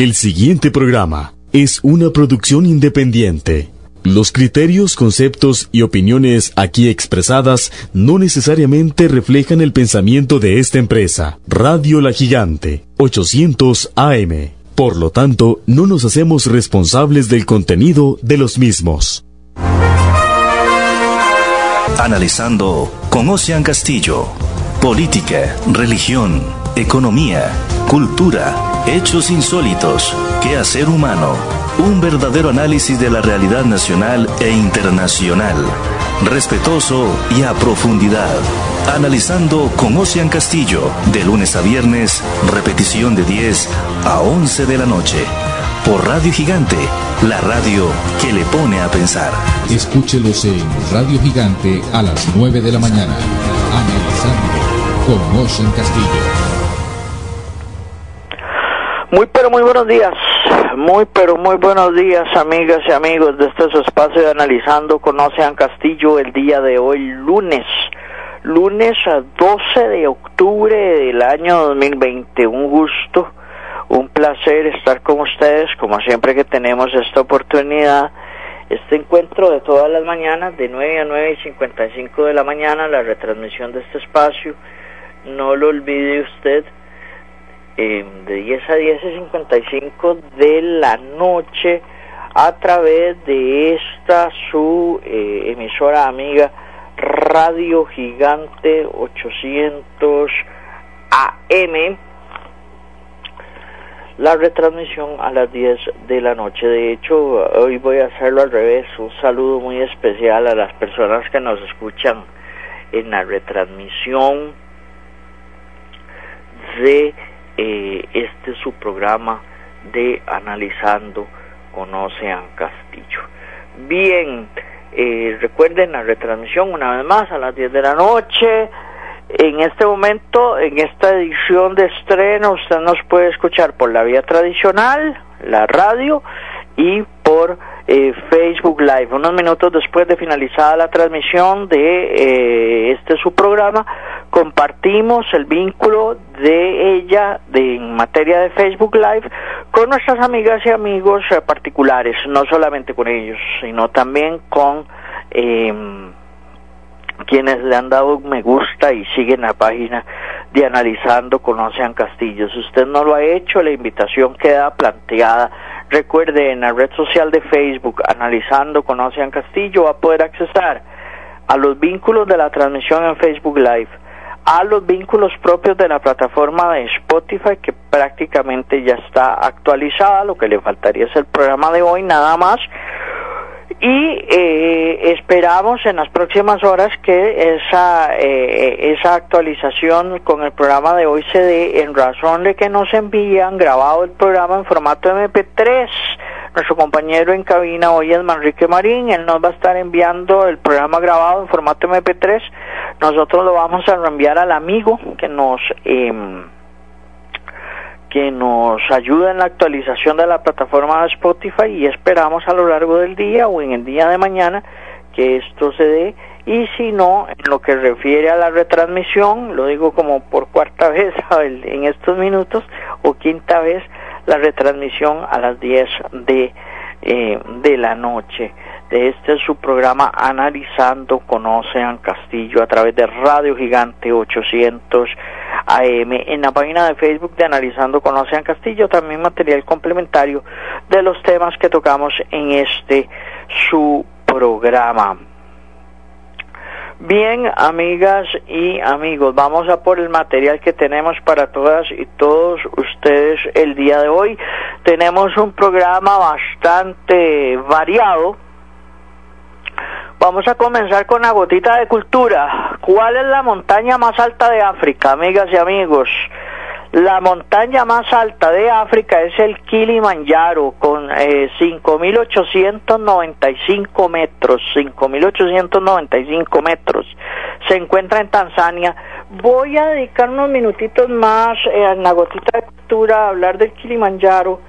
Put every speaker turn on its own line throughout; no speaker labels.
El siguiente programa es una producción independiente. Los criterios, conceptos y opiniones aquí expresadas no necesariamente reflejan el pensamiento de esta empresa. Radio La Gigante, 800 AM. Por lo tanto, no nos hacemos responsables del contenido de los mismos.
Analizando con Ocean Castillo. Política, religión, economía, cultura, hechos insólitos, quehacer humano. Un verdadero análisis de la realidad nacional e internacional. Respetuoso y a profundidad. Analizando con Ocean Castillo, de lunes a viernes, repetición de 10 a 11 de la noche. Por Radio Gigante, la radio que le pone a pensar.
Escúchelos en Radio Gigante a las 9 de la mañana. Analizando con Ocean Castillo.
Muy pero muy buenos días, muy pero muy buenos días amigas y amigos de este espacio de Analizando con Ocean Castillo el día de hoy lunes, lunes a 12 de octubre del año 2020, un gusto, un placer estar con ustedes. Como siempre que tenemos esta oportunidad, este encuentro de todas las mañanas de 9 a 9 y 55 de la mañana, la retransmisión de este espacio, no lo olvide usted, de 10 a 10 y 55 de la noche a través de esta su eh, emisora amiga Radio Gigante 800 AM la retransmisión a las 10 de la noche. De hecho, hoy voy a hacerlo al revés. Un saludo muy especial a las personas que nos escuchan en la retransmisión de eh, este su programa de Analizando con Ocean Castillo. Bien, eh, recuerden la retransmisión una vez más a las 10 de la noche. En este momento, en esta edición de estreno, usted nos puede escuchar por la vía tradicional, la radio, y por eh, Facebook Live. Unos minutos después de finalizada la transmisión de eh, este su programa, compartimos el vínculo de ella de, en materia de Facebook Live con nuestras amigas y amigos eh, particulares, no solamente con ellos, sino también con eh, quienes le han dado me gusta y siguen la página de Analizando con Ocean Castillo. Si usted no lo ha hecho, la invitación queda planteada. Recuerde, en la red social de Facebook, Analizando con Ocean Castillo, va a poder accesar a los vínculos de la transmisión en Facebook Live, a los vínculos propios de la plataforma de Spotify, que prácticamente ya está actualizada. Lo que le faltaría es el programa de hoy, nada más y eh, esperamos en las próximas horas que esa eh, esa actualización con el programa de hoy se dé. En razón de que nos envían grabado el programa en formato MP3 nuestro compañero en cabina hoy es Manrique Marín él nos va a estar enviando el programa grabado en formato MP3 nosotros lo vamos a reenviar al amigo que nos eh, que nos ayuda en la actualización de la plataforma Spotify y esperamos a lo largo del día o en el día de mañana que esto se dé. Y si no, en lo que refiere a la retransmisión, lo digo como por cuarta vez en estos minutos o quinta vez, la retransmisión a las 10 de, eh, de la noche de este es su programa Analizando con Ocean Castillo a través de Radio Gigante 800 AM. En la página de Facebook de Analizando con Ocean Castillo también material complementario de los temas que tocamos en este su programa. Bien, amigas y amigos, vamos a por el material que tenemos para todas y todos ustedes el día de hoy. Tenemos un programa bastante variado, Vamos a comenzar con la gotita de cultura. ¿Cuál es la montaña más alta de África, amigas y amigos? La montaña más alta de África es el Kilimanjaro con eh, 5.895 metros, 5.895 metros. Se encuentra en Tanzania. Voy a dedicar unos minutitos más eh, en la gotita de cultura a hablar del Kilimanjaro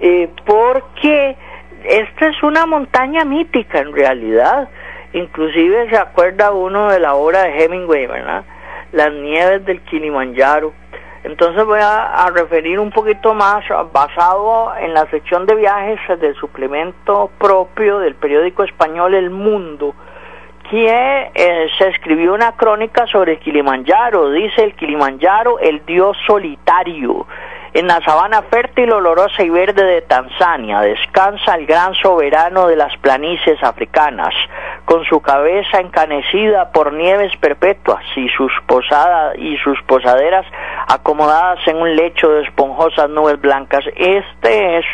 eh, porque esta es una montaña mítica en realidad Inclusive se acuerda uno de la obra de Hemingway, ¿verdad? Las nieves del Kilimanjaro. Entonces voy a, referir un poquito más basado en la sección de viajes del suplemento propio del periódico español El Mundo, que eh, se escribió una crónica sobre el Kilimanjaro. Dice el Kilimanjaro, el dios solitario. En la sabana fértil, olorosa y verde de Tanzania descansa el gran soberano de las planicies africanas, con su cabeza encanecida por nieves perpetuas y sus posadas y sus posaderas acomodadas en un lecho de esponjosas nubes blancas. Este es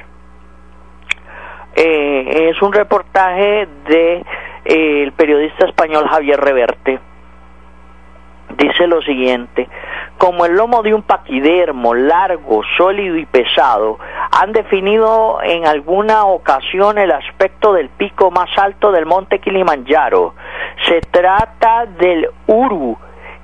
eh, es un reportaje de eh, el periodista español Javier Reverte dice lo siguiente, como el lomo de un paquidermo largo, sólido y pesado, han definido en alguna ocasión el aspecto del pico más alto del monte Kilimanjaro. Se trata del Uru,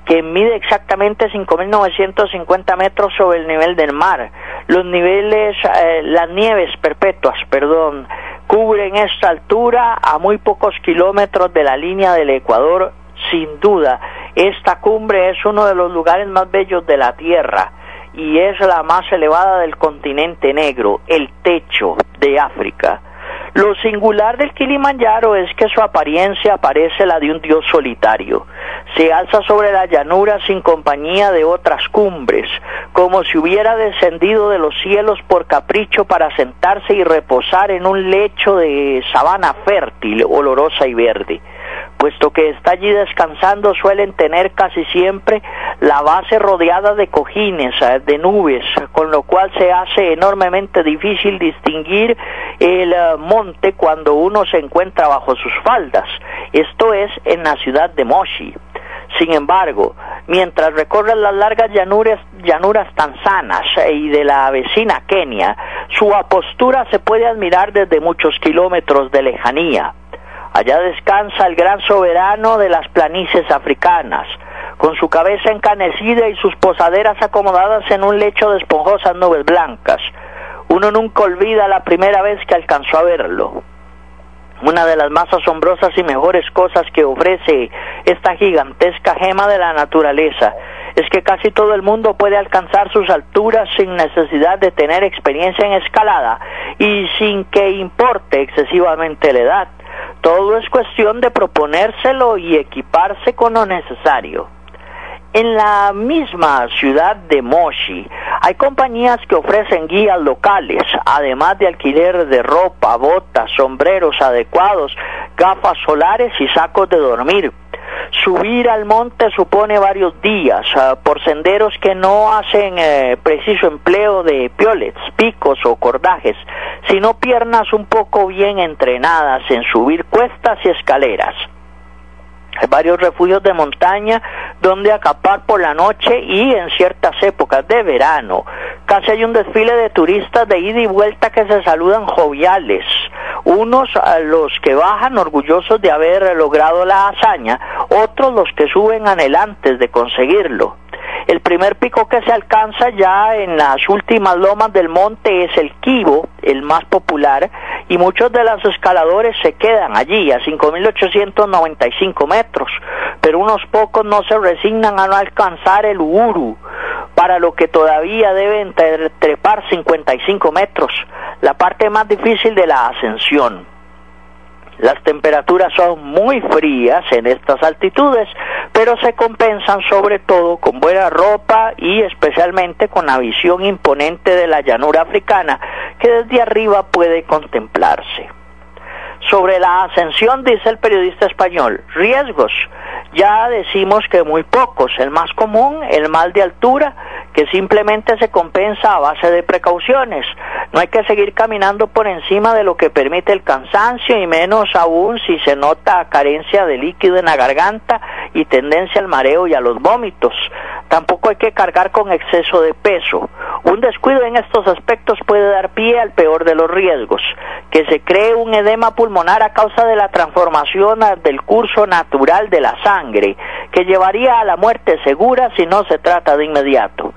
que mide exactamente 5.950 metros sobre el nivel del mar. Los niveles, eh, las nieves perpetuas, perdón, cubren esta altura a muy pocos kilómetros de la línea del Ecuador sin duda, esta cumbre es uno de los lugares más bellos de la Tierra y es la más elevada del continente negro, el techo de África. Lo singular del Kilimanjaro es que su apariencia parece la de un dios solitario. Se alza sobre la llanura sin compañía de otras cumbres, como si hubiera descendido de los cielos por capricho para sentarse y reposar en un lecho de sabana fértil, olorosa y verde puesto que está allí descansando, suelen tener casi siempre la base rodeada de cojines, eh, de nubes, con lo cual se hace enormemente difícil distinguir el eh, monte cuando uno se encuentra bajo sus faldas. Esto es en la ciudad de Moshi. Sin embargo, mientras recorren las largas llanuras, llanuras tanzanas eh, y de la vecina Kenia, su apostura se puede admirar desde muchos kilómetros de lejanía. Allá descansa el gran soberano de las planicies africanas, con su cabeza encanecida y sus posaderas acomodadas en un lecho de esponjosas nubes blancas. Uno nunca olvida la primera vez que alcanzó a verlo. Una de las más asombrosas y mejores cosas que ofrece esta gigantesca gema de la naturaleza es que casi todo el mundo puede alcanzar sus alturas sin necesidad de tener experiencia en escalada y sin que importe excesivamente la edad. Todo es cuestión de proponérselo y equiparse con lo necesario. En la misma ciudad de Moshi hay compañías que ofrecen guías locales, además de alquiler de ropa, botas, sombreros adecuados, gafas solares y sacos de dormir. Subir al monte supone varios días ah, por senderos que no hacen eh, preciso empleo de piolets, picos o cordajes, sino piernas un poco bien entrenadas en subir cuestas y escaleras. Hay varios refugios de montaña donde acapar por la noche y en ciertas épocas de verano. Casi hay un desfile de turistas de ida y vuelta que se saludan joviales. Unos a los que bajan orgullosos de haber logrado la hazaña, otros los que suben anhelantes de conseguirlo. El primer pico que se alcanza ya en las últimas lomas del monte es el Kibo, el más popular, y muchos de los escaladores se quedan allí a 5.895 metros, pero unos pocos no se resignan a no alcanzar el Uru, para lo que todavía deben trepar 55 metros, la parte más difícil de la ascensión. Las temperaturas son muy frías en estas altitudes, pero se compensan sobre todo con buena ropa y especialmente con la visión imponente de la llanura africana que desde arriba puede contemplarse. Sobre la ascensión dice el periodista español, riesgos. Ya decimos que muy pocos. El más común, el mal de altura, que simplemente se compensa a base de precauciones. No hay que seguir caminando por encima de lo que permite el cansancio y menos aún si se nota carencia de líquido en la garganta y tendencia al mareo y a los vómitos. Tampoco hay que cargar con exceso de peso. Un descuido en estos aspectos puede dar pie al peor de los riesgos, que se cree un edema pulmonar a causa de la transformación del curso natural de la sangre, que llevaría a la muerte segura si no se trata de inmediato.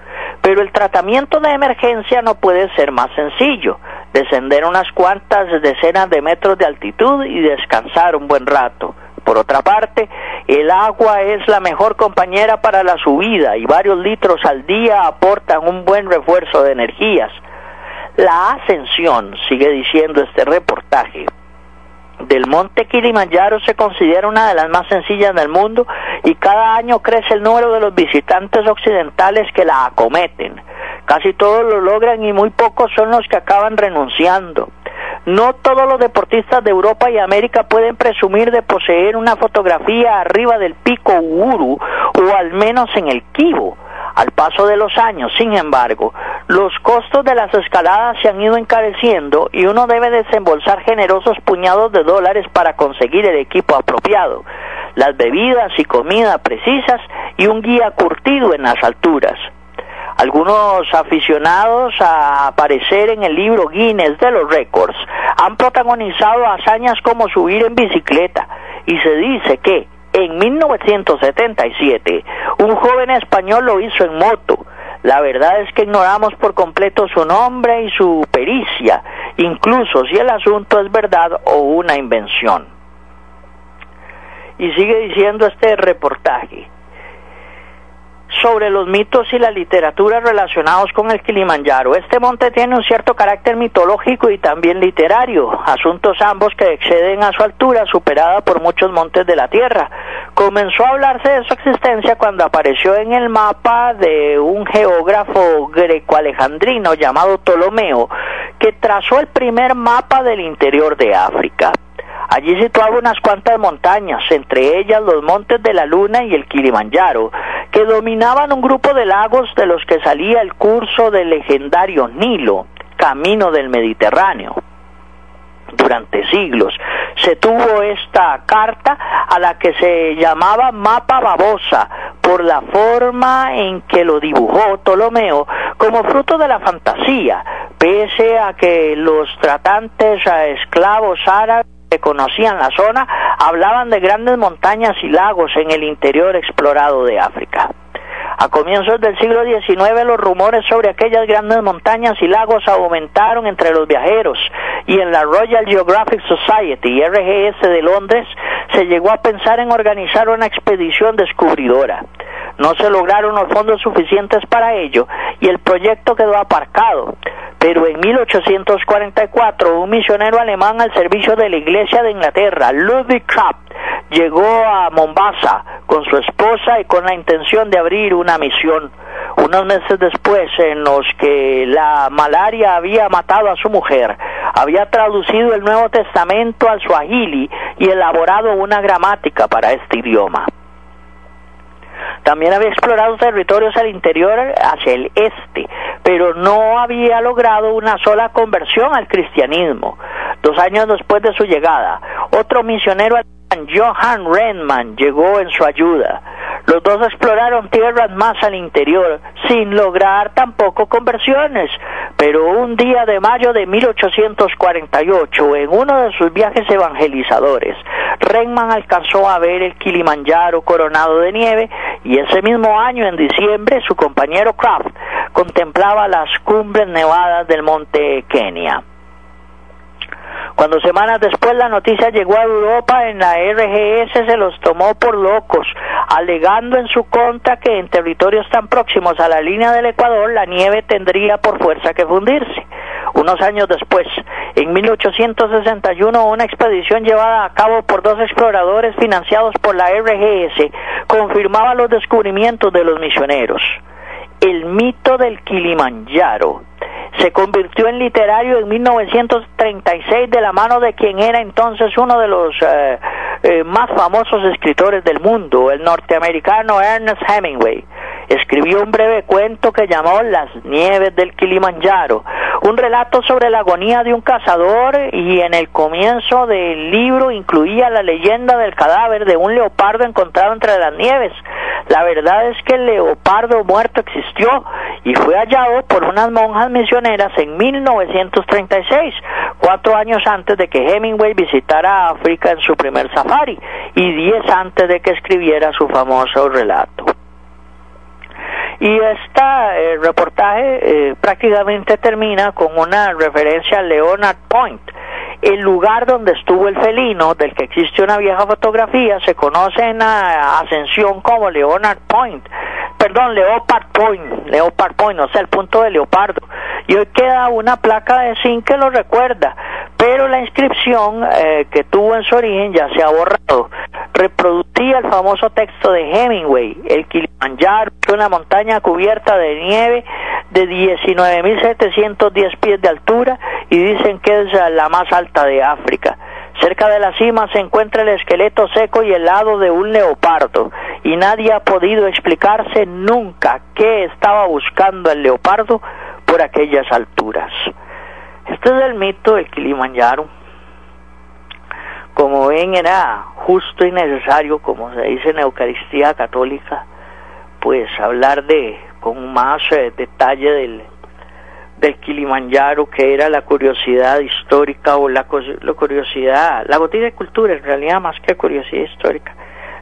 Pero el tratamiento de emergencia no puede ser más sencillo. Descender unas cuantas decenas de metros de altitud y descansar un buen rato. Por otra parte, el agua es la mejor compañera para la subida y varios litros al día aportan un buen refuerzo de energías. La ascensión, sigue diciendo este reportaje, del monte Kilimanjaro se considera una de las más sencillas del mundo y cada año crece el número de los visitantes occidentales que la acometen. Casi todos lo logran y muy pocos son los que acaban renunciando. No todos los deportistas de Europa y América pueden presumir de poseer una fotografía arriba del pico Uru o al menos en el Kibo. Al paso de los años, sin embargo, los costos de las escaladas se han ido encareciendo y uno debe desembolsar generosos puñados de dólares para conseguir el equipo apropiado, las bebidas y comida precisas y un guía curtido en las alturas. Algunos aficionados a aparecer en el libro Guinness de los récords han protagonizado hazañas como subir en bicicleta y se dice que en 1977, un joven español lo hizo en moto. La verdad es que ignoramos por completo su nombre y su pericia, incluso si el asunto es verdad o una invención. Y sigue diciendo este reportaje sobre los mitos y la literatura relacionados con el Kilimanjaro. Este monte tiene un cierto carácter mitológico y también literario, asuntos ambos que exceden a su altura, superada por muchos montes de la Tierra. Comenzó a hablarse de su existencia cuando apareció en el mapa de un geógrafo greco-alejandrino llamado Ptolomeo, que trazó el primer mapa del interior de África. Allí situaba unas cuantas montañas, entre ellas los montes de la Luna y el Kilimanjaro, que dominaban un grupo de lagos de los que salía el curso del legendario Nilo, camino del Mediterráneo. Durante siglos se tuvo esta carta a la que se llamaba mapa babosa por la forma en que lo dibujó Ptolomeo como fruto de la fantasía, pese a que los tratantes a esclavos árabes conocían la zona hablaban de grandes montañas y lagos en el interior explorado de África. A comienzos del siglo XIX los rumores sobre aquellas grandes montañas y lagos aumentaron entre los viajeros y en la Royal Geographic Society RGS de Londres se llegó a pensar en organizar una expedición descubridora. No se lograron los fondos suficientes para ello y el proyecto quedó aparcado. Pero en 1844 un misionero alemán al servicio de la Iglesia de Inglaterra, Ludwig Krapp, llegó a Mombasa con su esposa y con la intención de abrir una misión. Unos meses después, en los que la malaria había matado a su mujer, había traducido el Nuevo Testamento al Swahili y elaborado una gramática para este idioma. También había explorado territorios al interior hacia el este, pero no había logrado una sola conversión al cristianismo. Dos años después de su llegada, otro misionero Johann Renman llegó en su ayuda. Los dos exploraron tierras más al interior, sin lograr tampoco conversiones, pero un día de mayo de 1848, en uno de sus viajes evangelizadores, Renman alcanzó a ver el Kilimanjaro coronado de nieve y ese mismo año, en diciembre, su compañero Kraft contemplaba las cumbres nevadas del monte Kenia. Cuando semanas después la noticia llegó a Europa, en la RGS se los tomó por locos, alegando en su contra que en territorios tan próximos a la línea del Ecuador la nieve tendría por fuerza que fundirse. Unos años después, en 1861, una expedición llevada a cabo por dos exploradores financiados por la RGS confirmaba los descubrimientos de los misioneros. El mito del Kilimanjaro se convirtió en literario en 1936 de la mano de quien era entonces uno de los eh, eh, más famosos escritores del mundo, el norteamericano Ernest Hemingway. Escribió un breve cuento que llamó Las nieves del Kilimanjaro, un relato sobre la agonía de un cazador y en el comienzo del libro incluía la leyenda del cadáver de un leopardo encontrado entre las nieves. La verdad es que el leopardo muerto existió y fue hallado por unas monjas misioneras en 1936, cuatro años antes de que Hemingway visitara África en su primer safari y diez antes de que escribiera su famoso relato. Y este reportaje eh, prácticamente termina con una referencia a Leonard Point, el lugar donde estuvo el felino, del que existe una vieja fotografía, se conoce en ascensión como Leonard Point, perdón, Leopard Point, Leopard Point, o sea, el punto de leopardo. Y hoy queda una placa de zinc que lo recuerda, pero la inscripción eh, que tuvo en su origen ya se ha borrado. Reproducía el famoso texto de Hemingway, el Kilimanjaro, una montaña cubierta de nieve de 19.710 pies de altura y dicen que es la más alta de África. Cerca de la cima se encuentra el esqueleto seco y helado de un leopardo y nadie ha podido explicarse nunca qué estaba buscando el leopardo por aquellas alturas. Este es el mito del Kilimanjaro. Como ven, era justo y necesario, como se dice en Eucaristía Católica, pues hablar de con más eh, detalle del, del Kilimanjaro, que era la curiosidad histórica o la, la curiosidad, la gotita de cultura, en realidad más que curiosidad histórica,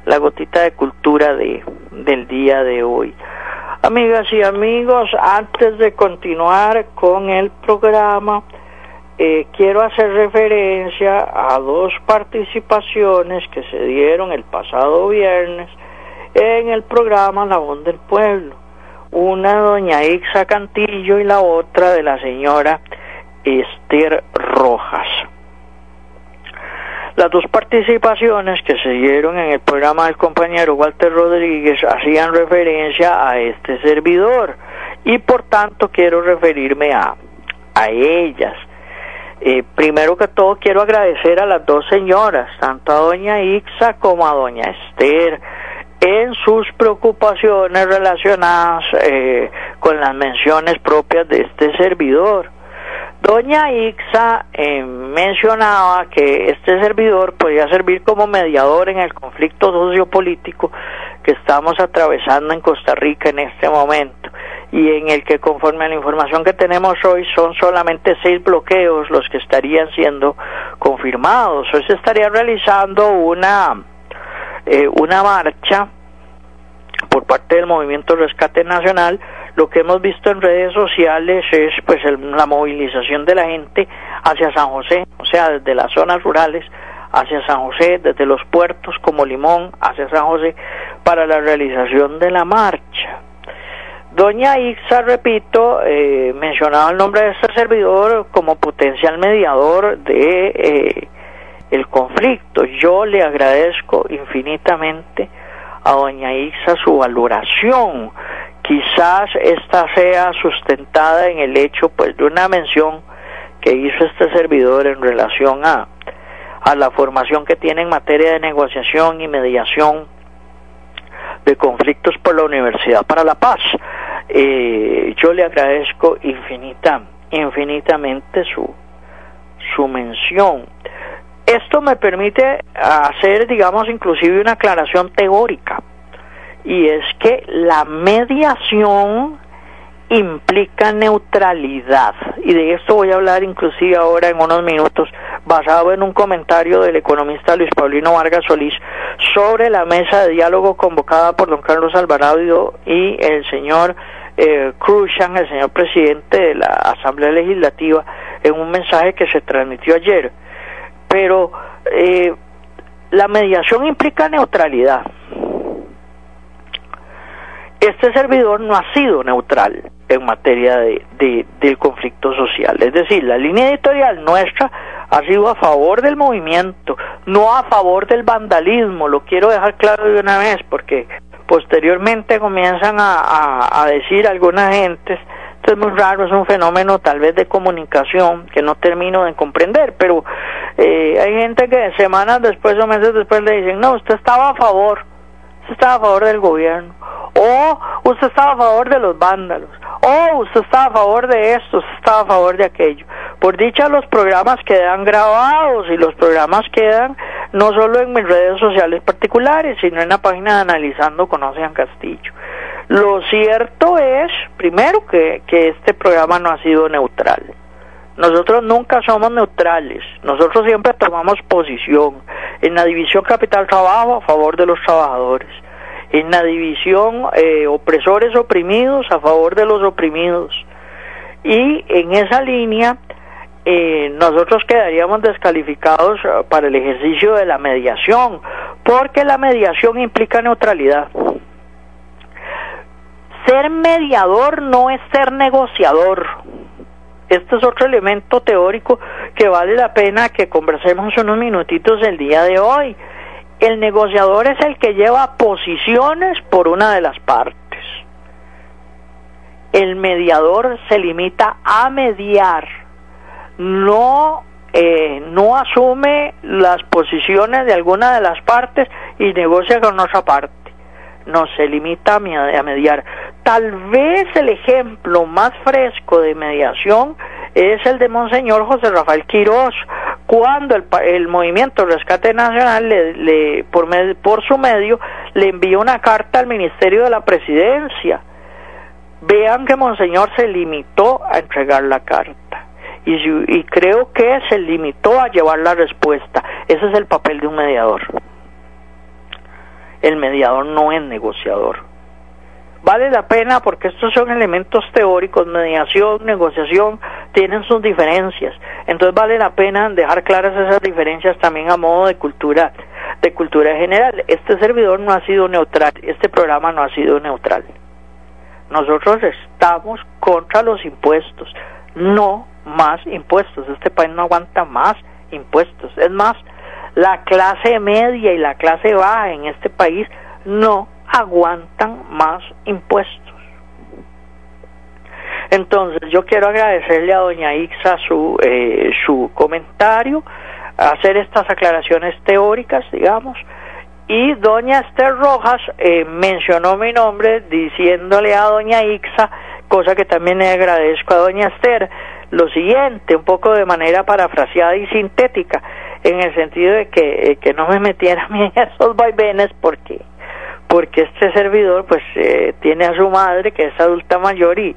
la gotita de cultura de, del día de hoy. Amigas y amigos, antes de continuar con el programa, eh, quiero hacer referencia a dos participaciones que se dieron el pasado viernes en el programa La Voz del Pueblo. Una doña Ixa Cantillo y la otra de la señora Esther Rojas. Las dos participaciones que se dieron en el programa del compañero Walter Rodríguez hacían referencia a este servidor y por tanto quiero referirme a, a ellas. Eh, primero que todo quiero agradecer a las dos señoras, tanto a doña Ixa como a doña Esther, en sus preocupaciones relacionadas eh, con las menciones propias de este servidor. Doña Ixa eh, mencionaba que este servidor podía servir como mediador en el conflicto sociopolítico que estamos atravesando en Costa Rica en este momento y en el que conforme a la información que tenemos hoy son solamente seis bloqueos los que estarían siendo confirmados. Hoy se estaría realizando una, eh, una marcha por parte del movimiento Rescate Nacional lo que hemos visto en redes sociales es pues la movilización de la gente hacia San José, o sea, desde las zonas rurales hacia San José, desde los puertos como Limón hacia San José, para la realización de la marcha. Doña Ixa, repito, eh, mencionaba el nombre de este servidor como potencial mediador de eh, el conflicto. Yo le agradezco infinitamente a doña Ixa su valoración quizás esta sea sustentada en el hecho pues de una mención que hizo este servidor en relación a, a la formación que tiene en materia de negociación y mediación de conflictos por la Universidad para la Paz. Eh, yo le agradezco infinita, infinitamente su, su mención. Esto me permite hacer, digamos, inclusive una aclaración teórica y es que la mediación implica neutralidad y de esto voy a hablar inclusive ahora en unos minutos basado en un comentario del economista Luis Paulino Vargas Solís sobre la mesa de diálogo convocada por don Carlos Alvarado y el señor eh, Cruzan, el señor presidente de la Asamblea Legislativa, en un mensaje que se transmitió ayer. Pero eh, la mediación implica neutralidad este servidor no ha sido neutral en materia de, del conflicto social. Es decir, la línea editorial nuestra ha sido a favor del movimiento, no a favor del vandalismo. Lo quiero dejar claro de una vez porque posteriormente comienzan a, decir algunas gentes, esto es muy raro, es un fenómeno tal vez de comunicación que no termino de comprender, pero eh, hay gente que semanas después o meses después le dicen, no, usted estaba a favor, usted estaba a favor del gobierno o usted estaba a favor de los vándalos, o usted estaba a favor de esto, usted estaba a favor de aquello. Por dicha los programas quedan grabados y los programas quedan no solo en mis redes sociales particulares, sino en la página de Analizando Conocen Castillo. Lo cierto es, primero, que, que este programa no ha sido neutral. Nosotros nunca somos neutrales, nosotros siempre tomamos posición en la división capital-trabajo a favor de los trabajadores, en la división eh, opresores oprimidos a favor de los oprimidos. Y en esa línea eh, nosotros quedaríamos descalificados eh, para el ejercicio de la mediación, porque la mediación implica neutralidad. Ser mediador no es ser negociador. Este es otro elemento teórico que vale la pena que conversemos unos minutitos el día de hoy. El negociador es el que lleva posiciones por una de las partes. El mediador se limita a mediar, no eh, no asume las posiciones de alguna de las partes y negocia con otra parte. No se limita a mediar. Tal vez el ejemplo más fresco de mediación es el de Monseñor José Rafael Quirós, cuando el, el movimiento Rescate Nacional le, por, por su medio le envió una carta al Ministerio de la Presidencia. Vean que Monseñor se limitó a entregar la carta y, y creo que se limitó a llevar la respuesta. Ese es el papel de un mediador. El mediador no es negociador vale la pena porque estos son elementos teóricos, mediación, negociación, tienen sus diferencias. Entonces vale la pena dejar claras esas diferencias también a modo de cultura, de cultura general. Este servidor no ha sido neutral, este programa no ha sido neutral. Nosotros estamos contra los impuestos, no más impuestos. Este país no aguanta más impuestos. Es más, la clase media y la clase baja en este país no aguantan más impuestos. Entonces, yo quiero agradecerle a doña Ixa su, eh, su comentario, hacer estas aclaraciones teóricas, digamos, y doña Esther Rojas eh, mencionó mi nombre diciéndole a doña Ixa, cosa que también le agradezco a doña Esther, lo siguiente, un poco de manera parafraseada y sintética, en el sentido de que, eh, que no me metiera a mí en esos vaivenes porque porque este servidor pues eh, tiene a su madre que es adulta mayor y,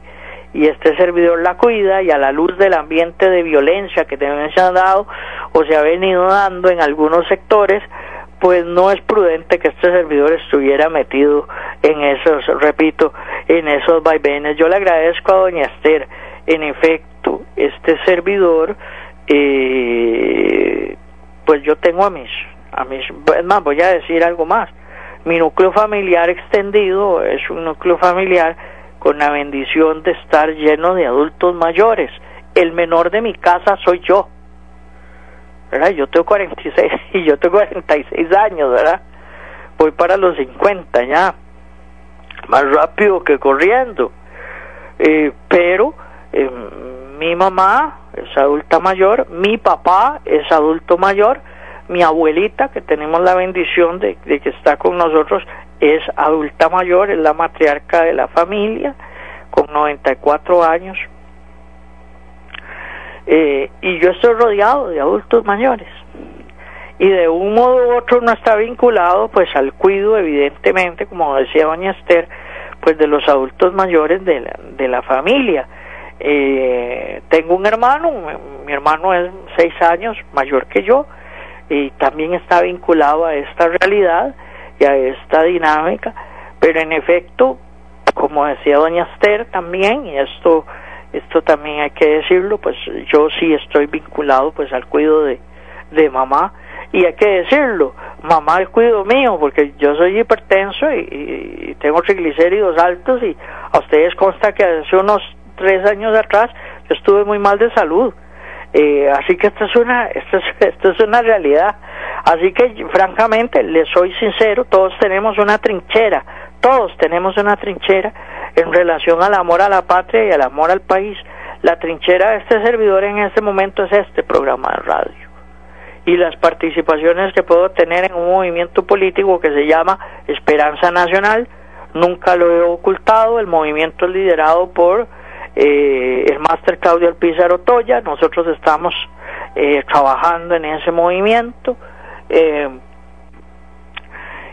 y este servidor la cuida y a la luz del ambiente de violencia que también se ha dado o se ha venido dando en algunos sectores, pues no es prudente que este servidor estuviera metido en esos, repito, en esos vaivenes. Yo le agradezco a doña Esther, en efecto, este servidor, eh, pues yo tengo a mis, a mis, es más, voy a decir algo más, mi núcleo familiar extendido es un núcleo familiar con la bendición de estar lleno de adultos mayores. El menor de mi casa soy yo. ¿Verdad? Yo tengo 46 y yo tengo 46 años, ¿verdad? Voy para los 50 ya. Más rápido que corriendo. Eh, pero eh, mi mamá es adulta mayor, mi papá es adulto mayor, mi abuelita, que tenemos la bendición de, que está con nosotros, es adulta mayor, es la matriarca de la familia, con 94 años. Eh, y yo estoy rodeado de adultos mayores. Y de un modo u otro no está vinculado pues al cuido, evidentemente, como decía doña pues de los adultos mayores de la, de la familia. Eh, tengo un hermano, mi hermano es seis años mayor que yo, y también está vinculado a esta realidad y a esta dinámica, pero en efecto, como decía doña Esther también, y esto, esto también hay que decirlo, pues yo sí estoy vinculado pues al cuidado de, de mamá, y hay que decirlo, mamá el cuido mío, porque yo soy hipertenso y, y, tengo triglicéridos altos y a ustedes consta que hace unos tres años atrás yo estuve muy mal de salud. Eh, así que esto es una esto es, esto es una realidad. Así que francamente les soy sincero todos tenemos una trinchera todos tenemos una trinchera en relación al amor a la patria y al amor al país. La trinchera de este servidor en este momento es este programa de radio. Y las participaciones que puedo tener en un movimiento político que se llama Esperanza Nacional nunca lo he ocultado el movimiento liderado por eh, el máster Claudio Alpizar Toya, nosotros estamos eh, trabajando en ese movimiento eh,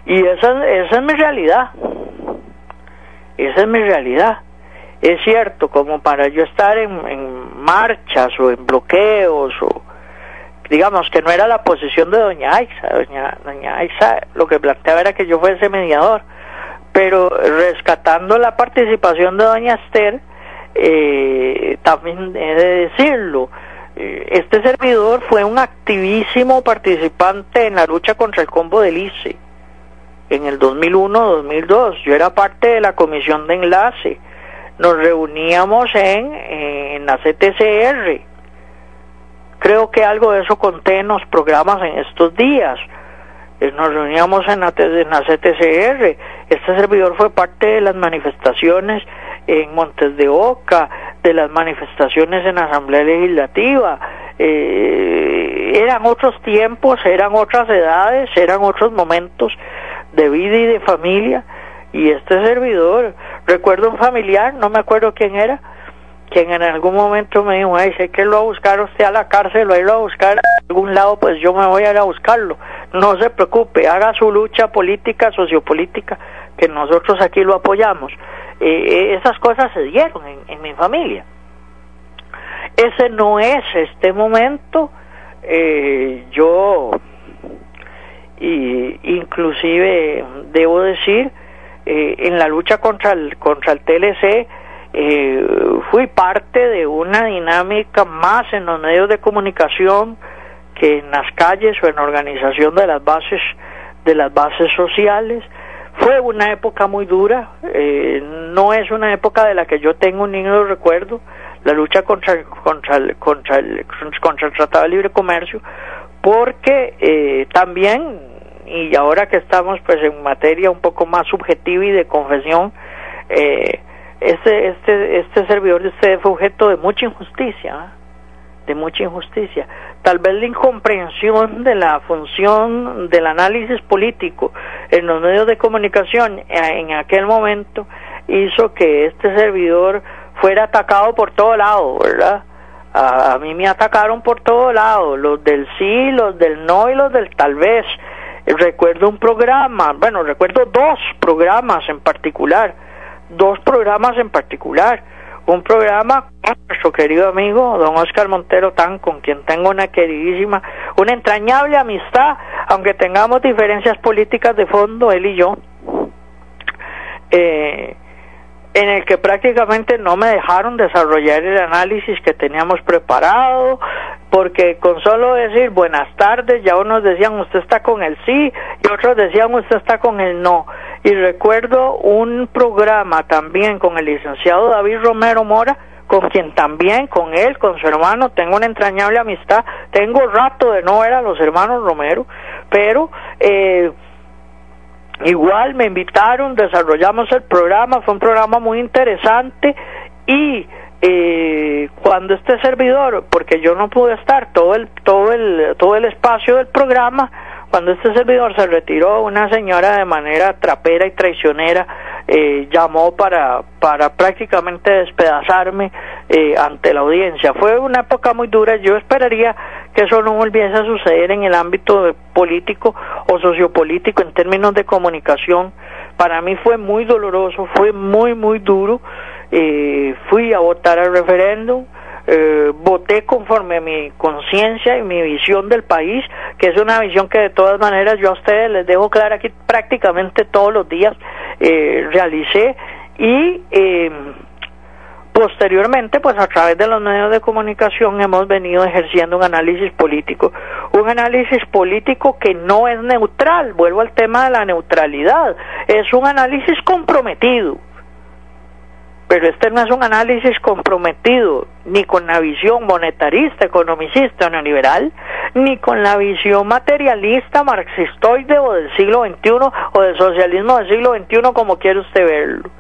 y esa, esa es mi realidad, esa es mi realidad. Es cierto, como para yo estar en, marchas o en bloqueos o digamos que no era la posición de doña Aixa, doña, doña Aixa lo que planteaba era que yo fuese mediador, pero rescatando la participación de doña Esther, eh, también he de decirlo, Eh, este servidor fue un activísimo participante en la lucha contra el combo del ICE en el 2001-2002. Yo era parte de la comisión de enlace. Nos reuníamos en, en la CTCR. Creo que algo de eso conté en los programas en estos días. Eh, nos reuníamos en la, en la CTCR. Este servidor fue parte de las manifestaciones en Montes de Oca, de las manifestaciones en la Asamblea Legislativa. Eh, eran otros tiempos, eran otras edades, eran otros momentos de vida y de familia. Y este servidor, recuerdo un familiar, no me acuerdo quién era, quien en algún momento me dijo, ay, sé que lo va a buscar usted a la cárcel, lo a a buscar a algún lado, pues yo me voy a ir a buscarlo. No se preocupe, haga su lucha política, sociopolítica, que nosotros aquí lo apoyamos. Eh, eh, esas cosas se dieron en, mi familia. Ese no es este momento. Eh, yo, y, inclusive, debo decir, en la lucha contra el, contra el TLC, fui parte de una dinámica más en los medios de comunicación que en las calles o en organización de las bases de las bases sociales fue una época muy dura, eh, no es una época de la que yo tengo un niño recuerdo, la lucha contra, contra, contra, el, contra el Tratado de Libre Comercio, porque eh, también, y ahora que estamos pues en materia un poco más subjetiva y de confesión, eh, este, este, este servidor de ustedes fue objeto de mucha injusticia, ¿ah? De mucha injusticia tal vez la incomprensión de la función del análisis político en los medios de comunicación eh, en aquel momento hizo que este servidor fuera atacado por todo lado, ¿verdad? A, mí me atacaron por todo lado, los del sí, los del no y los del tal vez. Recuerdo un programa, bueno, recuerdo dos programas en particular, dos programas en particular un programa con nuestro querido amigo don Oscar Montero Tan, con quien tengo una queridísima, una entrañable amistad, aunque tengamos diferencias políticas de fondo, él y yo, eh, en el que prácticamente no me dejaron desarrollar el análisis que teníamos preparado, porque con solo decir buenas tardes, ya unos decían usted está con el sí y otros decían usted está con el no. Y recuerdo un programa también con el licenciado David Romero Mora, con quien también, con él, con su hermano, tengo una entrañable amistad. Tengo rato de no ver a los hermanos Romero, pero eh, igual me invitaron, desarrollamos el programa, fue un programa muy interesante y eh, cuando este servidor, porque yo no pude estar todo el todo el todo el espacio del programa, cuando este servidor se retiró, una señora de manera trapera y traicionera eh, llamó para, para prácticamente despedazarme eh, ante la audiencia. Fue una época muy dura. Yo esperaría que eso no volviese a suceder en el ámbito político o sociopolítico en términos de comunicación. Para mí fue muy doloroso, fue muy, muy duro. Eh, fui a votar al referéndum eh, voté conforme mi conciencia y mi visión del país, que es una visión que de todas maneras yo a ustedes les dejo clara aquí prácticamente todos los días eh, realicé y eh, posteriormente pues a través de los medios de comunicación hemos venido ejerciendo un análisis político. Un análisis político que no es neutral vuelvo al tema de la neutralidad es un análisis comprometido pero este no es un análisis comprometido ni con la visión monetarista, economicista, neoliberal, ni con la visión materialista, marxistoide o del siglo XXI o del socialismo del siglo XXI, como quiere usted verlo.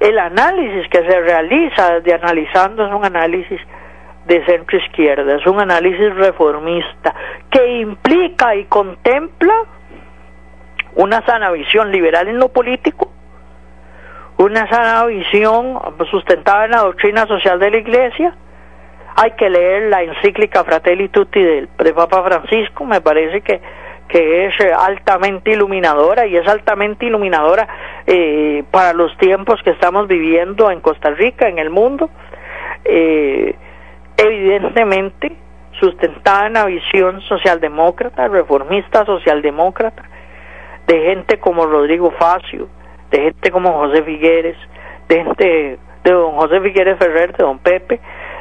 El análisis que se realiza de analizando es un análisis de centro izquierda, es un análisis reformista que implica y contempla una sana visión liberal en lo político, una sana visión sustentada en la doctrina social de la Iglesia. Hay que leer la encíclica Fratelli Tutti del, de Papa Francisco, me parece que, que es altamente iluminadora y es altamente iluminadora eh, para los tiempos que estamos viviendo en Costa Rica, en el mundo. Eh, evidentemente, sustentada en la visión socialdemócrata, reformista socialdemócrata, de gente como Rodrigo Facio, de gente como José Figueres, de gente de don José Figueres Ferrer, de don Pepe,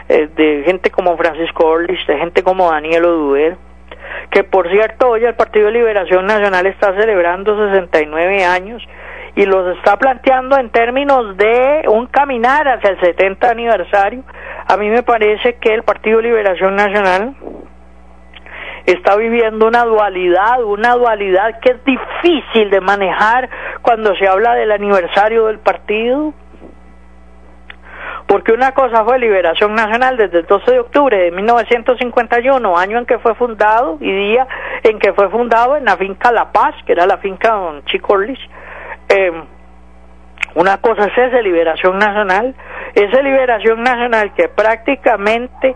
eh, de gente como Francisco Orlich, de gente como Daniel Oduber, que por cierto hoy el Partido Liberación Nacional está celebrando 69 años y los está planteando en términos de un caminar hacia el 70 aniversario. A mí me parece que el Partido Liberación Nacional está viviendo una dualidad, una dualidad que es difícil de manejar cuando se habla del aniversario del partido. Porque una cosa fue Liberación Nacional desde el 12 de octubre de 1951, año en que fue fundado y día en que fue fundado en la finca La Paz, que era la finca Don Chico Orlich. Eh, una cosa es esa Liberación Nacional, esa Liberación Nacional que prácticamente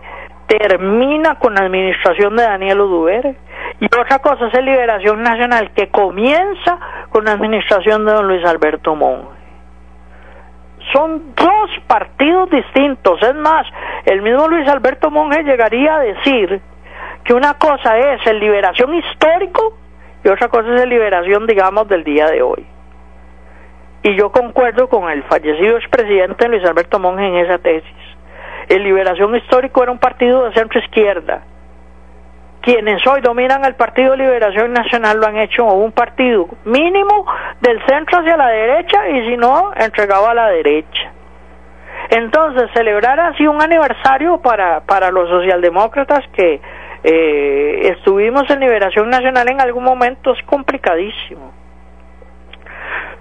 termina con la administración de Daniel Oduber y otra cosa es el Liberación Nacional que comienza con la administración de don Luis Alberto Monge. Son dos partidos distintos, es más, el mismo Luis Alberto Monge llegaría a decir que una cosa es el liberación histórico y otra cosa es el liberación, digamos, del día de hoy. Y yo concuerdo con el fallecido expresidente Luis Alberto Monge en esa tesis el Liberación Histórico era un partido de centro izquierda. Quienes hoy dominan el Partido Liberación Nacional lo han hecho un partido mínimo del centro hacia la derecha y si no, entregado a la derecha. Entonces, celebrar así un aniversario para, para los socialdemócratas que eh, estuvimos en Liberación Nacional en algún momento es complicadísimo.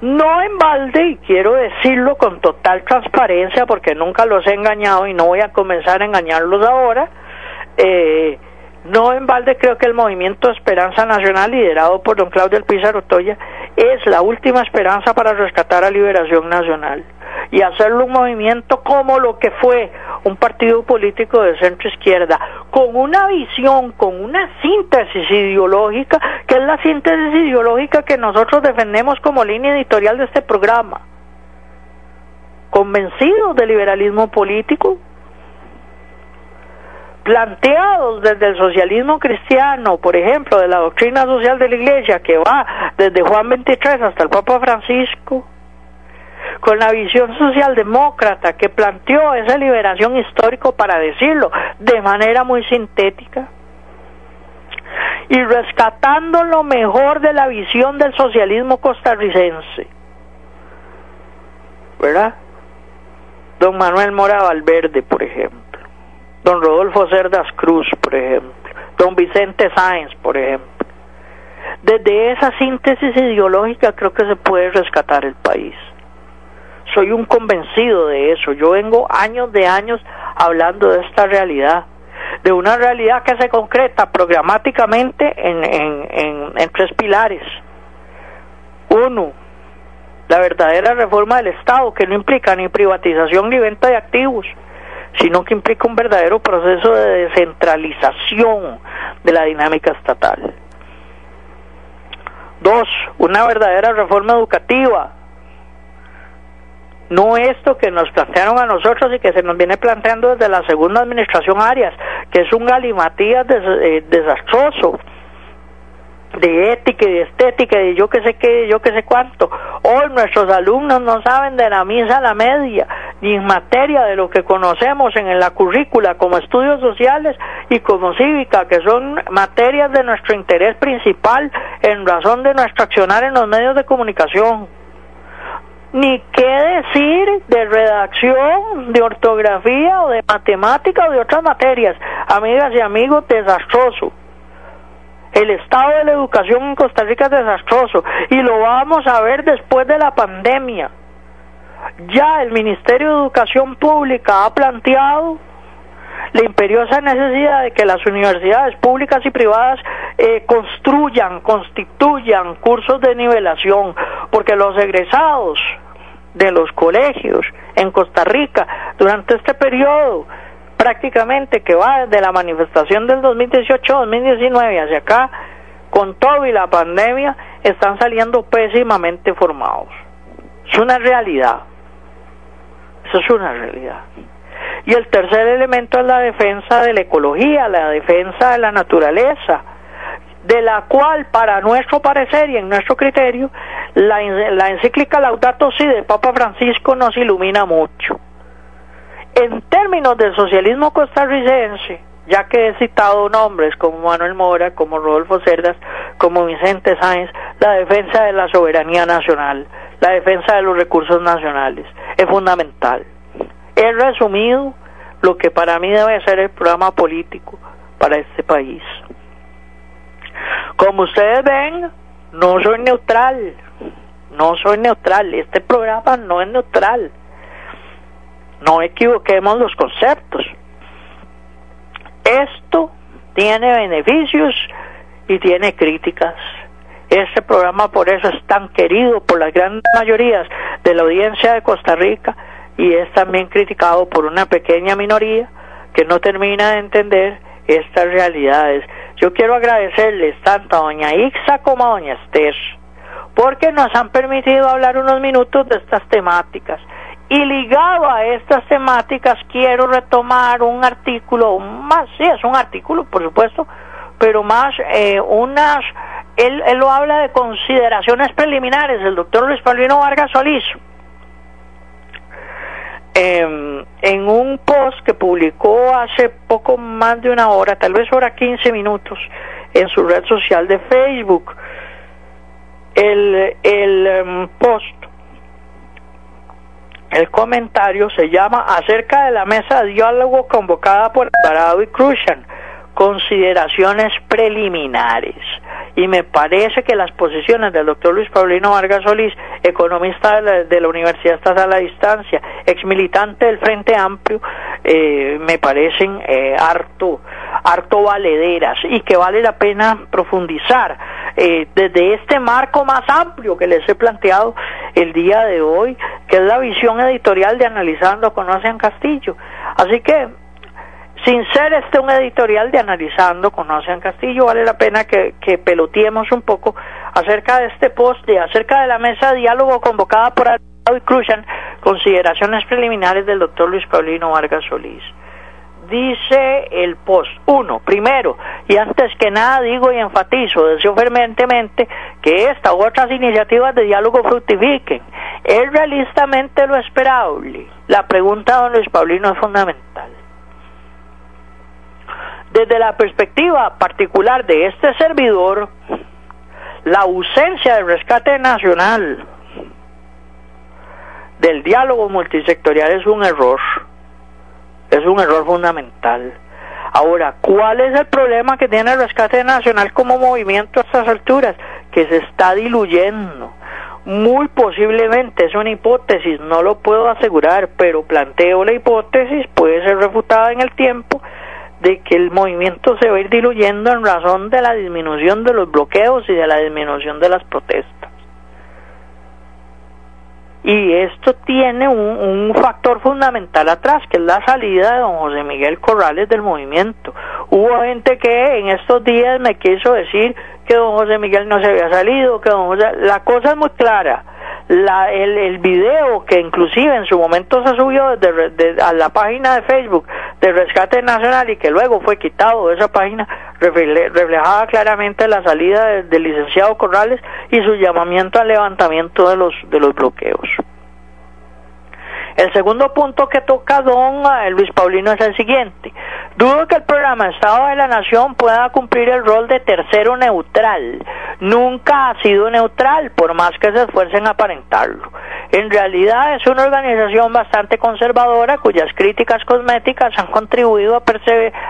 No en balde, y quiero decirlo con total transparencia porque nunca los he engañado y no voy a comenzar a engañarlos ahora, eh, no en balde creo que el movimiento Esperanza Nacional liderado por don Claudio Pizarro Toya es la última esperanza para rescatar a Liberación Nacional y hacerlo un movimiento como lo que fue un partido político de centro izquierda, con una visión, con una síntesis ideológica, que es la síntesis ideológica que nosotros defendemos como línea editorial de este programa. Convencidos del liberalismo político, planteados desde el socialismo cristiano, por ejemplo, de la doctrina social de la Iglesia, que va desde Juan 23 hasta el Papa Francisco, con la visión socialdemócrata que planteó esa liberación histórico, para decirlo de manera muy sintética, y rescatando lo mejor de la visión del socialismo costarricense. ¿Verdad? Don Manuel Mora Valverde, por ejemplo. Don Rodolfo Cerdas Cruz, por ejemplo. Don Vicente Sáenz, por ejemplo. Desde esa síntesis ideológica creo que se puede rescatar el país soy un convencido de eso. Yo vengo años de años hablando de esta realidad, de una realidad que se concreta programáticamente en, en, en, tres pilares. Uno, la verdadera reforma del Estado, que no implica ni privatización ni venta de activos, sino que implica un verdadero proceso de descentralización de la dinámica estatal. Dos, una verdadera reforma educativa, no esto que nos plantearon a nosotros y que se nos viene planteando desde la segunda administración Arias, que es un galimatías eh, desastroso de ética y de estética y yo que sé qué, yo que sé cuánto. Hoy nuestros alumnos no saben de la misa a la media, ni en materia de lo que conocemos en la currícula como estudios sociales y como cívica, que son materias de nuestro interés principal en razón de nuestro accionar en los medios de comunicación ni qué decir de redacción, de ortografía o de matemática o de otras materias. Amigas y amigos, desastroso. El estado de la educación en Costa Rica es desastroso y lo vamos a ver después de la pandemia. Ya el Ministerio de Educación Pública ha planteado la imperiosa necesidad de que las universidades públicas y privadas eh, construyan, constituyan cursos de nivelación, porque los egresados de los colegios en Costa Rica durante este periodo prácticamente que va desde la manifestación del 2018-2019 hacia acá, con todo y la pandemia, están saliendo pésimamente formados. Es una realidad. Eso es una realidad. Y el tercer elemento es la defensa de la ecología, la defensa de la naturaleza, de la cual, para nuestro parecer y en nuestro criterio, la, la encíclica Laudato Si del Papa Francisco nos ilumina mucho. En términos del socialismo costarricense, ya que he citado nombres como Manuel Mora, como Rodolfo Cerdas, como Vicente Sáenz, la defensa de la soberanía nacional, la defensa de los recursos nacionales, es fundamental. He resumido lo que para mí debe ser el programa político para este país. Como ustedes ven, no soy neutral, no soy neutral, este programa no es neutral. No equivoquemos los conceptos. Esto tiene beneficios y tiene críticas. Este programa por eso es tan querido por las grandes mayorías de la audiencia de Costa Rica y es también criticado por una pequeña minoría que no termina de entender estas realidades. Yo quiero agradecerles tanto a doña Ixa como a doña Esther porque nos han permitido hablar unos minutos de estas temáticas. Y ligado a estas temáticas quiero retomar un artículo, más, sí, es un artículo, por supuesto, pero más eh, unas, él, él lo habla de consideraciones preliminares, el doctor Luis Paulino Vargas Solís, eh, en un post que publicó hace poco más de una hora, tal vez hora 15 minutos, en su red social de Facebook, el, el em, post, el comentario se llama acerca de la mesa de diálogo convocada por Alvarado y Cruzan, consideraciones preliminares y me parece que las posiciones del doctor Luis Paulino Vargas Solís, economista de la, Universidad Estatal a Distancia, ex militante del Frente Amplio, eh, me parecen eh, harto, harto valederas y que vale la pena profundizar eh, desde este marco más amplio que les he planteado el día de hoy, que es la visión editorial de Analizando Conocen Castillo. Así que sin ser este un editorial de analizando con Ocean Castillo, vale la pena que, que peloteemos un poco acerca de este post y acerca de la mesa de diálogo convocada por Alvarado y Cruzan, consideraciones preliminares del doctor Luis Paulino Vargas Solís. Dice el post, uno, primero, y antes que nada digo y enfatizo, deseo fervientemente que esta u otras iniciativas de diálogo fructifiquen. Es realistamente lo esperable. La pregunta de don Luis Paulino es fundamental desde la perspectiva particular de este servidor, la ausencia del rescate nacional del diálogo multisectorial es un error, es un error fundamental. Ahora, ¿cuál es el problema que tiene el rescate nacional como movimiento a estas alturas? Que se está diluyendo. Muy posiblemente es una hipótesis, no lo puedo asegurar, pero planteo la hipótesis, puede ser refutada en el tiempo, de que el movimiento se va a ir diluyendo en razón de la disminución de los bloqueos y de la disminución de las protestas. Y esto tiene un, factor fundamental atrás, que es la salida de don José Miguel Corrales del movimiento. Hubo gente que en estos días me quiso decir que don José Miguel no se había salido, que don José... La cosa es muy clara la, el, el video que inclusive en su momento se subió desde, a la página de Facebook de Rescate Nacional y que luego fue quitado de esa página reflejaba claramente la salida del licenciado Corrales y su llamamiento al levantamiento de los, de los bloqueos. El segundo punto que toca don eh, Luis Paulino es el siguiente. Dudo que el programa Estado de la Nación pueda cumplir el rol de tercero neutral. Nunca ha sido neutral, por más que se esfuercen a aparentarlo. En realidad es una organización bastante conservadora cuyas críticas cosméticas han contribuido a,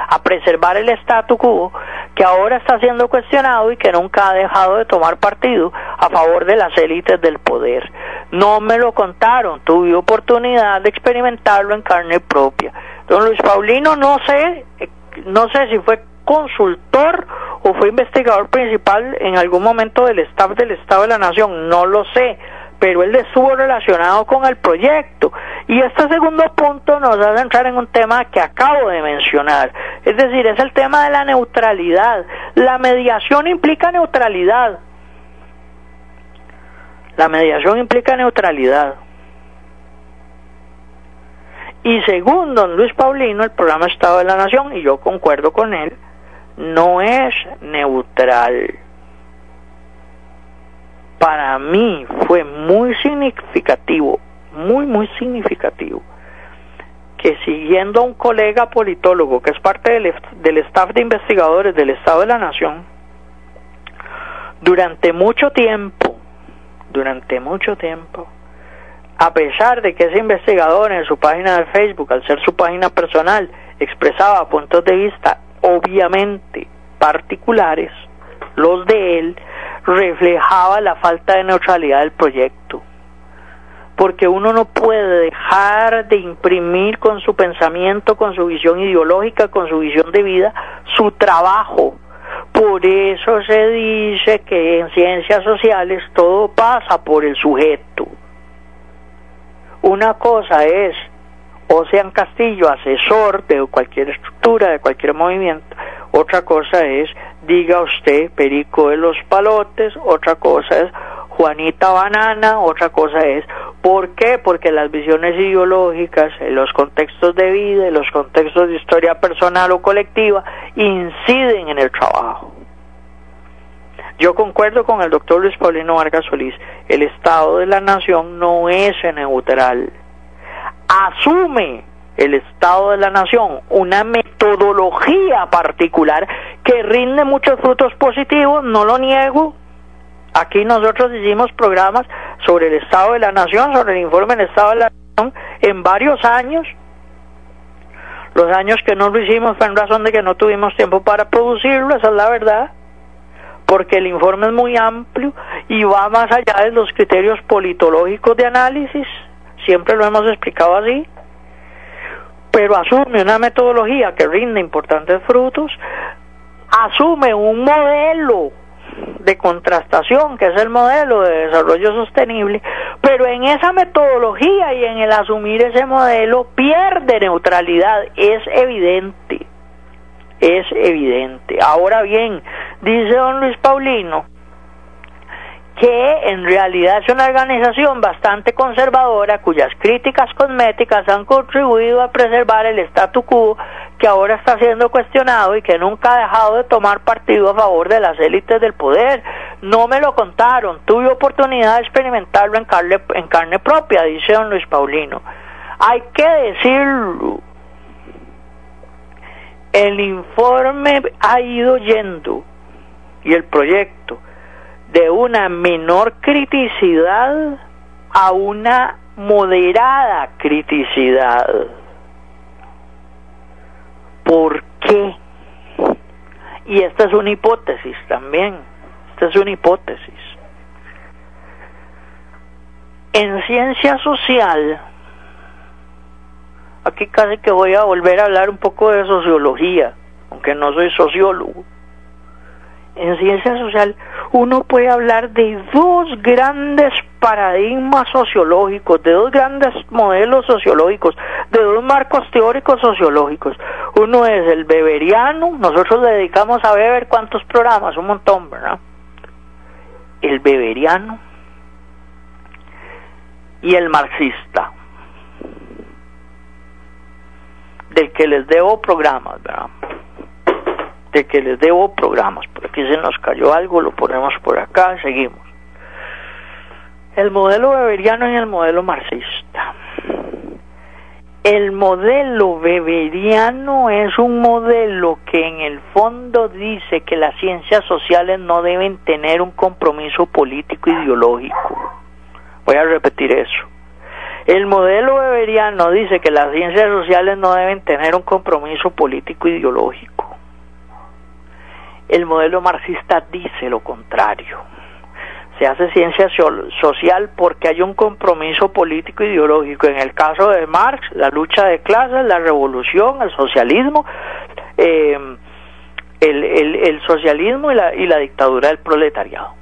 a preservar el statu quo que ahora está siendo cuestionado y que nunca ha dejado de tomar partido a favor de las élites del poder. No me lo contaron, tuve oportunidad de experimentarlo en carne propia. Don Luis Paulino no sé, eh, no sé si fue consultor o fue investigador principal en algún momento del staff del Estado de la Nación, no lo sé, pero él estuvo relacionado con el proyecto. Y este segundo punto nos hace entrar en un tema que acabo de mencionar, es decir, es el tema de la neutralidad. La mediación implica neutralidad. La mediación implica neutralidad. Y según don Luis Paulino, el programa Estado de la Nación, y yo concuerdo con él, no es neutral. Para mí fue muy significativo, muy, muy significativo, que siguiendo a un colega politólogo que es parte del, del staff de investigadores del Estado de la Nación, durante mucho tiempo, durante mucho tiempo, a pesar de que ese investigador en su página de Facebook, al ser su página personal, expresaba puntos de vista obviamente particulares, los de él, reflejaba la falta de neutralidad del proyecto. Porque uno no puede dejar de imprimir con su pensamiento, con su visión ideológica, con su visión de vida, su trabajo. Por eso se dice que en ciencias sociales todo pasa por el sujeto. Una cosa es Ocean Castillo, asesor de cualquier estructura, de cualquier movimiento. Otra cosa es, diga usted, Perico de los Palotes. Otra cosa es, Juanita Banana. Otra cosa es, ¿por qué? Porque las visiones ideológicas, los contextos de vida, los contextos de historia personal o colectiva, inciden en el trabajo. Yo concuerdo con el doctor Luis Paulino Vargas Solís, el Estado de la Nación no es neutral asume el Estado de la Nación una metodología particular que rinde muchos frutos positivos, no lo niego. Aquí nosotros hicimos programas sobre el Estado de la Nación, sobre el informe del Estado de la Nación en varios años. Los años que no lo hicimos fue en razón de que no tuvimos tiempo para producirlo, esa es la verdad, porque el informe es muy amplio y va más allá de los criterios politológicos de análisis. Siempre lo hemos explicado así, pero asume una metodología que rinde importantes frutos, asume un modelo de contrastación, que es el modelo de desarrollo sostenible, pero en esa metodología y en el asumir ese modelo pierde neutralidad, es evidente, es evidente. Ahora bien, dice don Luis Paulino, que en realidad es una organización bastante conservadora cuyas críticas cosméticas han contribuido a preservar el statu quo que ahora está siendo cuestionado y que nunca ha dejado de tomar partido a favor de las élites del poder. No me lo contaron, tuve oportunidad de experimentarlo en carne, en carne propia, dice don Luis Paulino. Hay que decirlo, el informe ha ido yendo y el proyecto de una menor criticidad a una moderada criticidad. ¿Por qué? Y esta es una hipótesis también, esta es una hipótesis. En ciencia social, aquí casi que voy a volver a hablar un poco de sociología, aunque no soy sociólogo. En ciencia social, uno puede hablar de dos grandes paradigmas sociológicos, de dos grandes modelos sociológicos, de dos marcos teóricos sociológicos. Uno es el beberiano, nosotros le dedicamos a Weber cuántos programas, un montón, ¿verdad? El beberiano y el marxista, del que les debo programas, ¿verdad? de que les debo programas. Por aquí se nos cayó algo, lo ponemos por acá, seguimos. El modelo beberiano y el modelo marxista. El modelo beberiano es un modelo que en el fondo dice que las ciencias sociales no deben tener un compromiso político ideológico. Voy a repetir eso. El modelo beberiano dice que las ciencias sociales no deben tener un compromiso político ideológico. El modelo marxista dice lo contrario. Se hace ciencia social porque hay un compromiso político ideológico. En el caso de Marx, la lucha de clases, la revolución, el socialismo, eh, el, socialismo y la, y la dictadura del proletariado.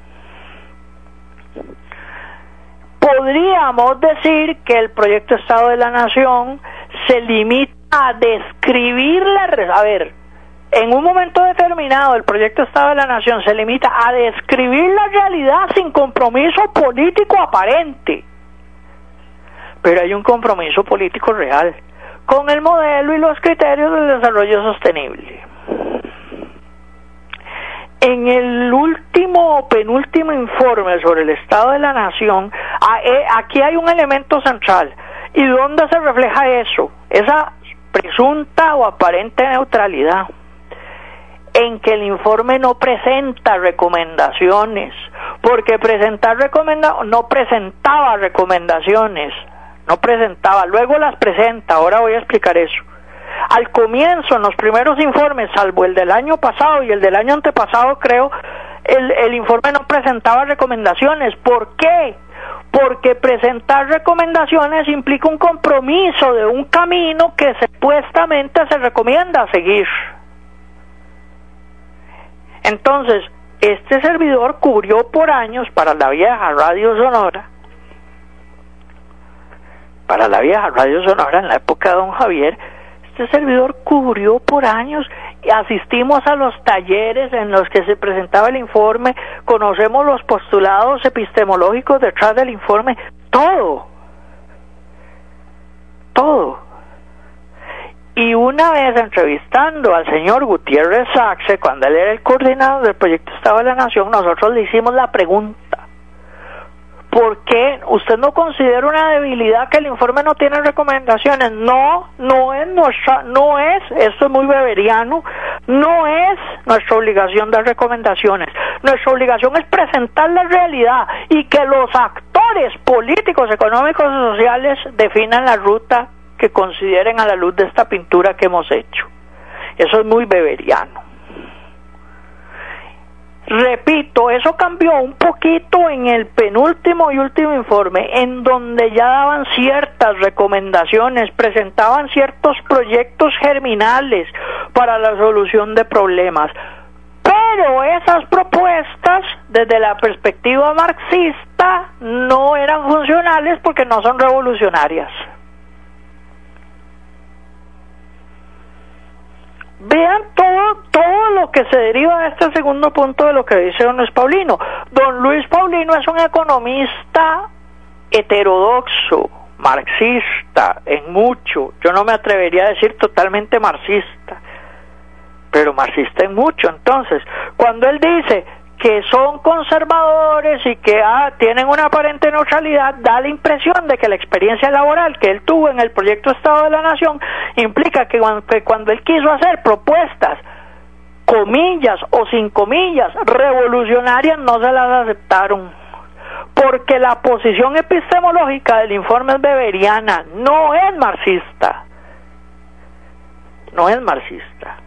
Podríamos decir que el proyecto Estado de la Nación se limita a describir la... A ver, en un momento determinado el proyecto Estado de la Nación se limita a describir la realidad sin compromiso político aparente. Pero hay un compromiso político real con el modelo y los criterios del desarrollo sostenible. En el último penúltimo informe sobre el Estado de la Nación, aquí hay un elemento central ¿Y dónde se refleja eso? Esa presunta o aparente neutralidad en que el informe no presenta recomendaciones, porque presentar recomendaciones no presentaba recomendaciones, no presentaba, luego las presenta, ahora voy a explicar eso. Al comienzo, en los primeros informes, salvo el del año pasado y el del año antepasado, creo, el, el informe no presentaba recomendaciones. ¿Por qué? Porque presentar recomendaciones implica un compromiso de un camino que supuestamente se recomienda seguir. Entonces, este servidor cubrió por años para la vieja Radio Sonora, para la vieja Radio Sonora en la época de don Javier, este servidor cubrió por años asistimos a los talleres en los que se presentaba el informe, conocemos los postulados epistemológicos detrás del informe, todo, todo. Y una vez entrevistando al señor Gutiérrez Saxe, cuando él era el coordinador del proyecto Estado de la Nación, nosotros le hicimos la pregunta, ¿por qué usted no considera una debilidad que el informe no tiene recomendaciones? No, no es nuestra, no es, esto es muy beberiano, no es nuestra obligación dar recomendaciones. Nuestra obligación es presentar la realidad y que los actores políticos, económicos y sociales definan la ruta que consideren a la luz de esta pintura que hemos hecho. Eso es muy beberiano. Repito, eso cambió un poquito en el penúltimo y último informe, en donde ya daban ciertas recomendaciones, presentaban ciertos proyectos germinales para la solución de problemas. Pero esas propuestas, desde la perspectiva marxista, no eran funcionales porque no son revolucionarias. Vean todo, todo lo que se deriva de este segundo punto de lo que dice don Luis Paulino. Don Luis Paulino es un economista heterodoxo, marxista, en mucho. Yo no me atrevería a decir totalmente marxista, pero marxista en mucho. Entonces, cuando él dice que son conservadores y que ah, tienen una aparente neutralidad, da la impresión de que la experiencia laboral que él tuvo en el proyecto Estado de la Nación implica que cuando, él quiso hacer propuestas, comillas o sin comillas, revolucionarias, no se las aceptaron. Porque la posición epistemológica del informe es beberiana, no es marxista. No es marxista.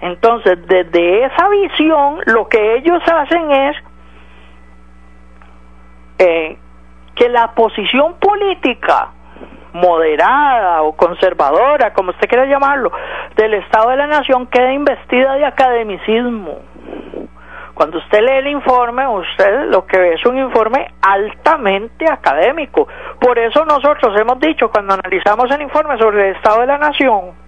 Entonces, desde esa visión, lo que ellos hacen es eh, que la posición política moderada o conservadora, como usted quiera llamarlo, del Estado de la Nación quede investida de academicismo. Cuando usted lee el informe, usted lo que ve es un informe altamente académico. Por eso nosotros hemos dicho, cuando analizamos el informe sobre el Estado de la Nación,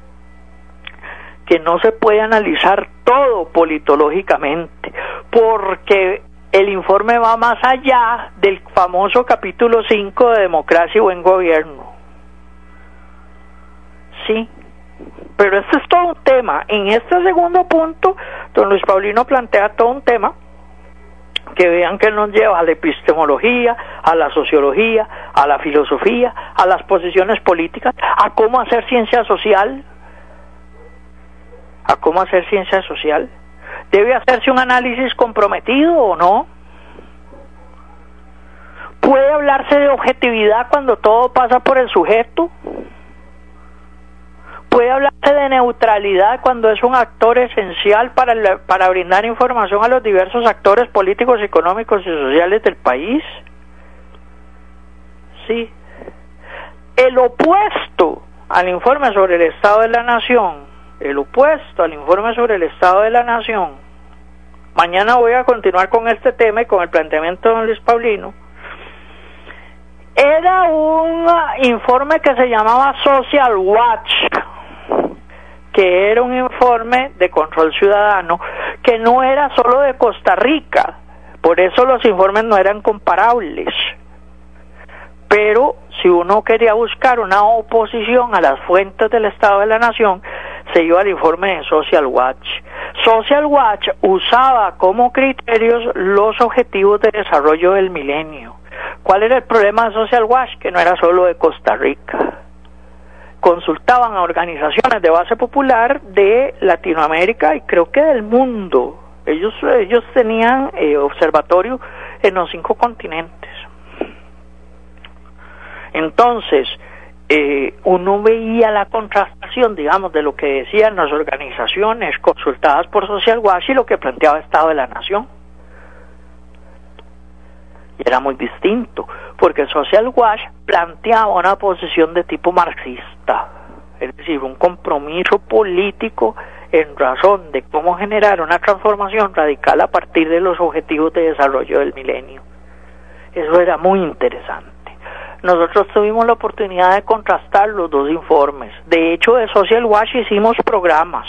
que no se puede analizar todo politológicamente, porque el informe va más allá del famoso capítulo 5 de democracia y buen gobierno. Sí, pero este es todo un tema. En este segundo punto, don Luis Paulino plantea todo un tema que vean que nos lleva a la epistemología, a la sociología, a la filosofía, a las posiciones políticas, a cómo hacer ciencia social, cómo hacer ciencia social? ¿Debe hacerse un análisis comprometido o no? ¿Puede hablarse de objetividad cuando todo pasa por el sujeto? ¿Puede hablarse de neutralidad cuando es un actor esencial para, para brindar información a los diversos actores políticos, económicos y sociales del país? Sí. El opuesto al informe sobre el Estado de la Nación el opuesto al informe sobre el Estado de la Nación, mañana voy a continuar con este tema y con el planteamiento de don Luis Paulino, era un informe que se llamaba Social Watch, que era un informe de control ciudadano, que no era solo de Costa Rica, por eso los informes no eran comparables. Pero si uno quería buscar una oposición a las fuentes del Estado de la Nación, se iba al informe de Social Watch. Social Watch usaba como criterios los objetivos de desarrollo del milenio. ¿Cuál era el problema de Social Watch? Que no era solo de Costa Rica. Consultaban a organizaciones de base popular de Latinoamérica y creo que del mundo. Ellos, ellos tenían eh, observatorio en los cinco continentes. Entonces, eh, uno veía la contrastación, digamos, de lo que decían las organizaciones consultadas por Social Watch y lo que planteaba el Estado de la Nación. Y era muy distinto, porque Social Watch planteaba una posición de tipo marxista, es decir, un compromiso político en razón de cómo generar una transformación radical a partir de los objetivos de desarrollo del milenio. Eso era muy interesante nosotros tuvimos la oportunidad de contrastar los dos informes. De hecho, de Social Watch hicimos programas.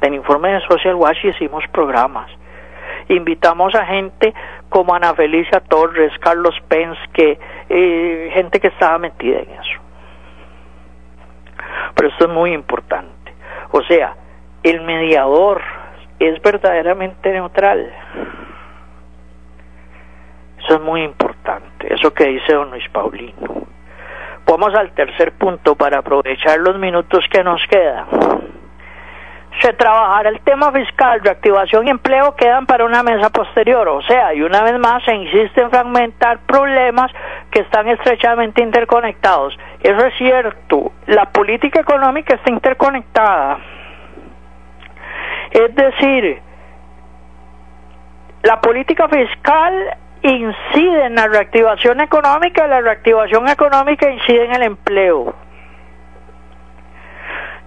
En informe de Social Watch hicimos programas. Invitamos a gente como Ana Felicia Torres, Carlos Penske, eh, gente que estaba metida en eso. Pero esto es muy importante. O sea, el mediador es verdaderamente neutral. Eso es muy importante, eso que dice don Luis Paulino. Vamos al tercer punto para aprovechar los minutos que nos quedan. Se trabajará el tema fiscal, reactivación y empleo quedan para una mesa posterior. O sea, y una vez más se insiste en fragmentar problemas que están estrechamente interconectados. Eso es cierto. La política económica está interconectada. Es decir, la política fiscal incide en la reactivación económica la reactivación económica incide en el empleo.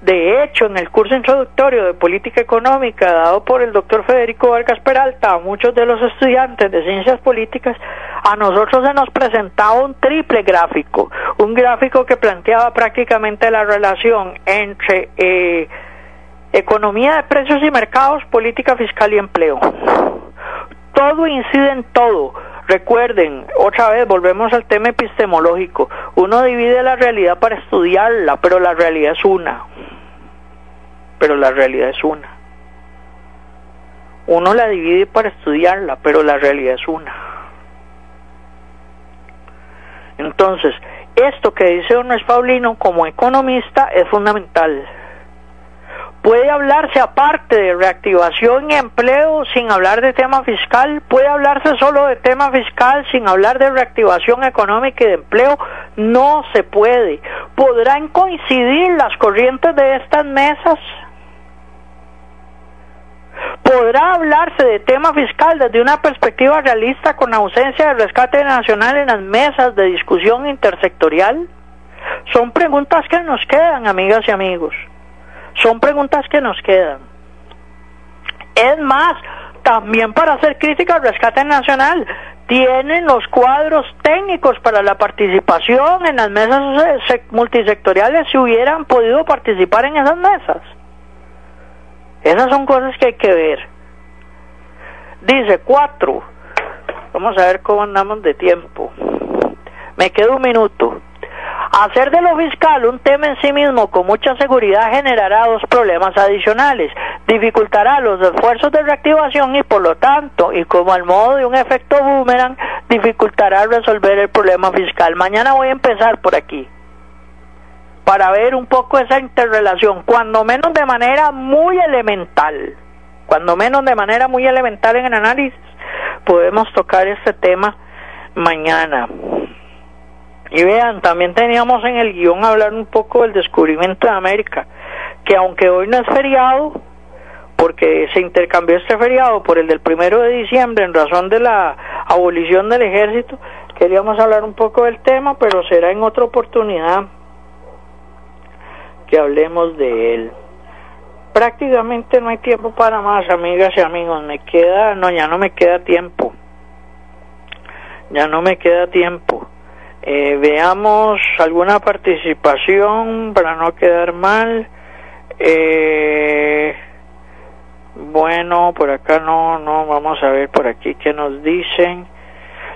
De hecho, en el curso introductorio de política económica dado por el doctor Federico Vargas Peralta a muchos de los estudiantes de ciencias políticas, a nosotros se nos presentaba un triple gráfico, un gráfico que planteaba prácticamente la relación entre eh, economía de precios y mercados, política fiscal y empleo todo incide en todo. Recuerden, otra vez volvemos al tema epistemológico. Uno divide la realidad para estudiarla, pero la realidad es una. Pero la realidad es una. Uno la divide para estudiarla, pero la realidad es una. Entonces, esto que dice don Paulino como economista es fundamental Puede hablarse aparte de reactivación y empleo sin hablar de tema fiscal. Puede hablarse solo de tema fiscal sin hablar de reactivación económica y de empleo. No se puede. ¿Podrán coincidir las corrientes de estas mesas? ¿Podrá hablarse de tema fiscal desde una perspectiva realista con ausencia de rescate nacional en las mesas de discusión intersectorial? Son preguntas que nos quedan, amigas y amigos. Son preguntas que nos quedan. Es más, también para hacer crítica al rescate nacional, tienen los cuadros técnicos para la participación en las mesas multisectoriales si hubieran podido participar en esas mesas. Esas son cosas que hay que ver. Dice cuatro. Vamos a ver cómo andamos de tiempo. Me queda un minuto. Hacer de lo fiscal un tema en sí mismo con mucha seguridad generará dos problemas adicionales. Dificultará los esfuerzos de reactivación y por lo tanto, y como al modo de un efecto boomerang, dificultará resolver el problema fiscal. Mañana voy a empezar por aquí para ver un poco esa interrelación, cuando menos de manera muy elemental, cuando menos de manera muy elemental en el análisis, podemos tocar este tema mañana. Y vean, también teníamos en el guion hablar un poco del descubrimiento de América, que aunque hoy no es feriado, porque se intercambió este feriado por el del primero de diciembre en razón de la abolición del ejército, queríamos hablar un poco del tema, pero será en otra oportunidad que hablemos de él. Prácticamente no hay tiempo para más, amigas y amigos. Me queda, no, ya no me queda tiempo. Ya no me queda tiempo. Eh, veamos alguna participación para no quedar mal. Eh, bueno, por acá no, no, vamos a ver por aquí qué nos dicen.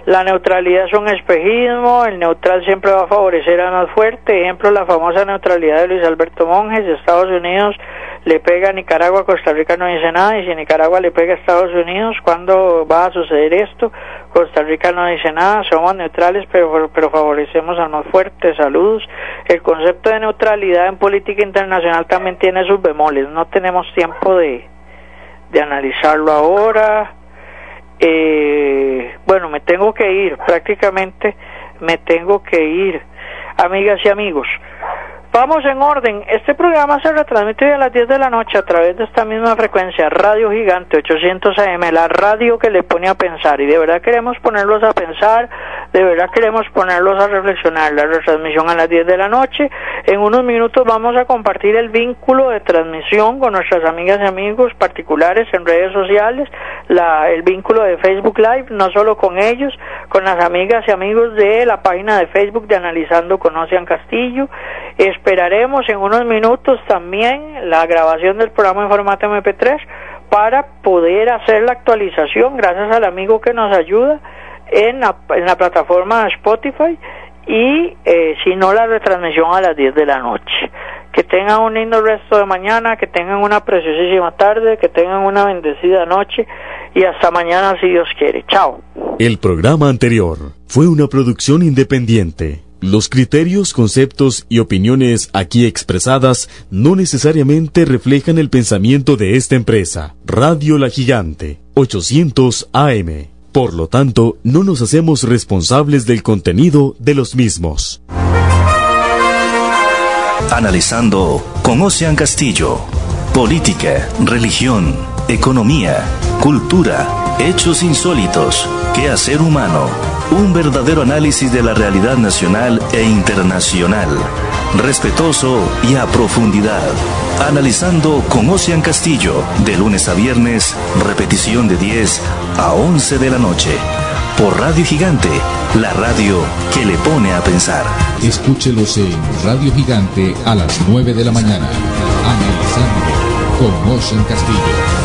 La neutralidad es un espejismo, el neutral siempre va a favorecer a más fuerte. Ejemplo, la famosa neutralidad de Luis Alberto Monjes de Estados Unidos le pega a Nicaragua, Costa Rica no dice nada, y si Nicaragua le pega a Estados Unidos, ¿cuándo va a suceder esto? Costa Rica no dice nada, somos neutrales, pero, pero favorecemos al más fuerte. Saludos. El concepto de neutralidad en política internacional también tiene sus bemoles, no tenemos tiempo de, de analizarlo ahora. Eh, bueno, me tengo que ir, prácticamente me tengo que ir. Amigas y amigos, Vamos en orden. Este programa se retransmite a las 10 de la noche a través de esta misma frecuencia, Radio Gigante 800 AM, la radio que le pone a pensar. Y de verdad queremos ponerlos a pensar, de verdad queremos ponerlos a reflexionar. La retransmisión a las 10 de la noche. En unos minutos vamos a compartir el vínculo de transmisión con nuestras amigas y amigos particulares en redes sociales, la, el vínculo de Facebook Live, no solo con ellos, con las amigas y amigos de la página de Facebook de Analizando Conocian Castillo. Esperaremos en unos minutos también la grabación del programa en formato MP3 para poder hacer la actualización gracias al amigo que nos ayuda en la, en la plataforma Spotify y eh, si no la retransmisión a las 10 de la noche. Que tengan un lindo resto de mañana, que tengan una preciosísima tarde, que tengan una bendecida noche y hasta mañana si Dios quiere. Chao.
El programa anterior fue una producción independiente. Los criterios, conceptos y opiniones aquí expresadas no necesariamente reflejan el pensamiento de esta empresa. Radio La Gigante, 800 AM. Por lo tanto, no nos hacemos responsables del contenido de los mismos.
Analizando con Ocean Castillo. Política, religión, economía, cultura, hechos insólitos, quehacer humano un verdadero análisis de la realidad nacional e internacional, respetuoso y a profundidad. Analizando con Ocean Castillo, de lunes a viernes, repetición de 10 a 11 de la noche. Por Radio Gigante, la radio que le pone a pensar.
Escúchelos en Radio Gigante a las 9 de la mañana. Analizando con Ocean Castillo.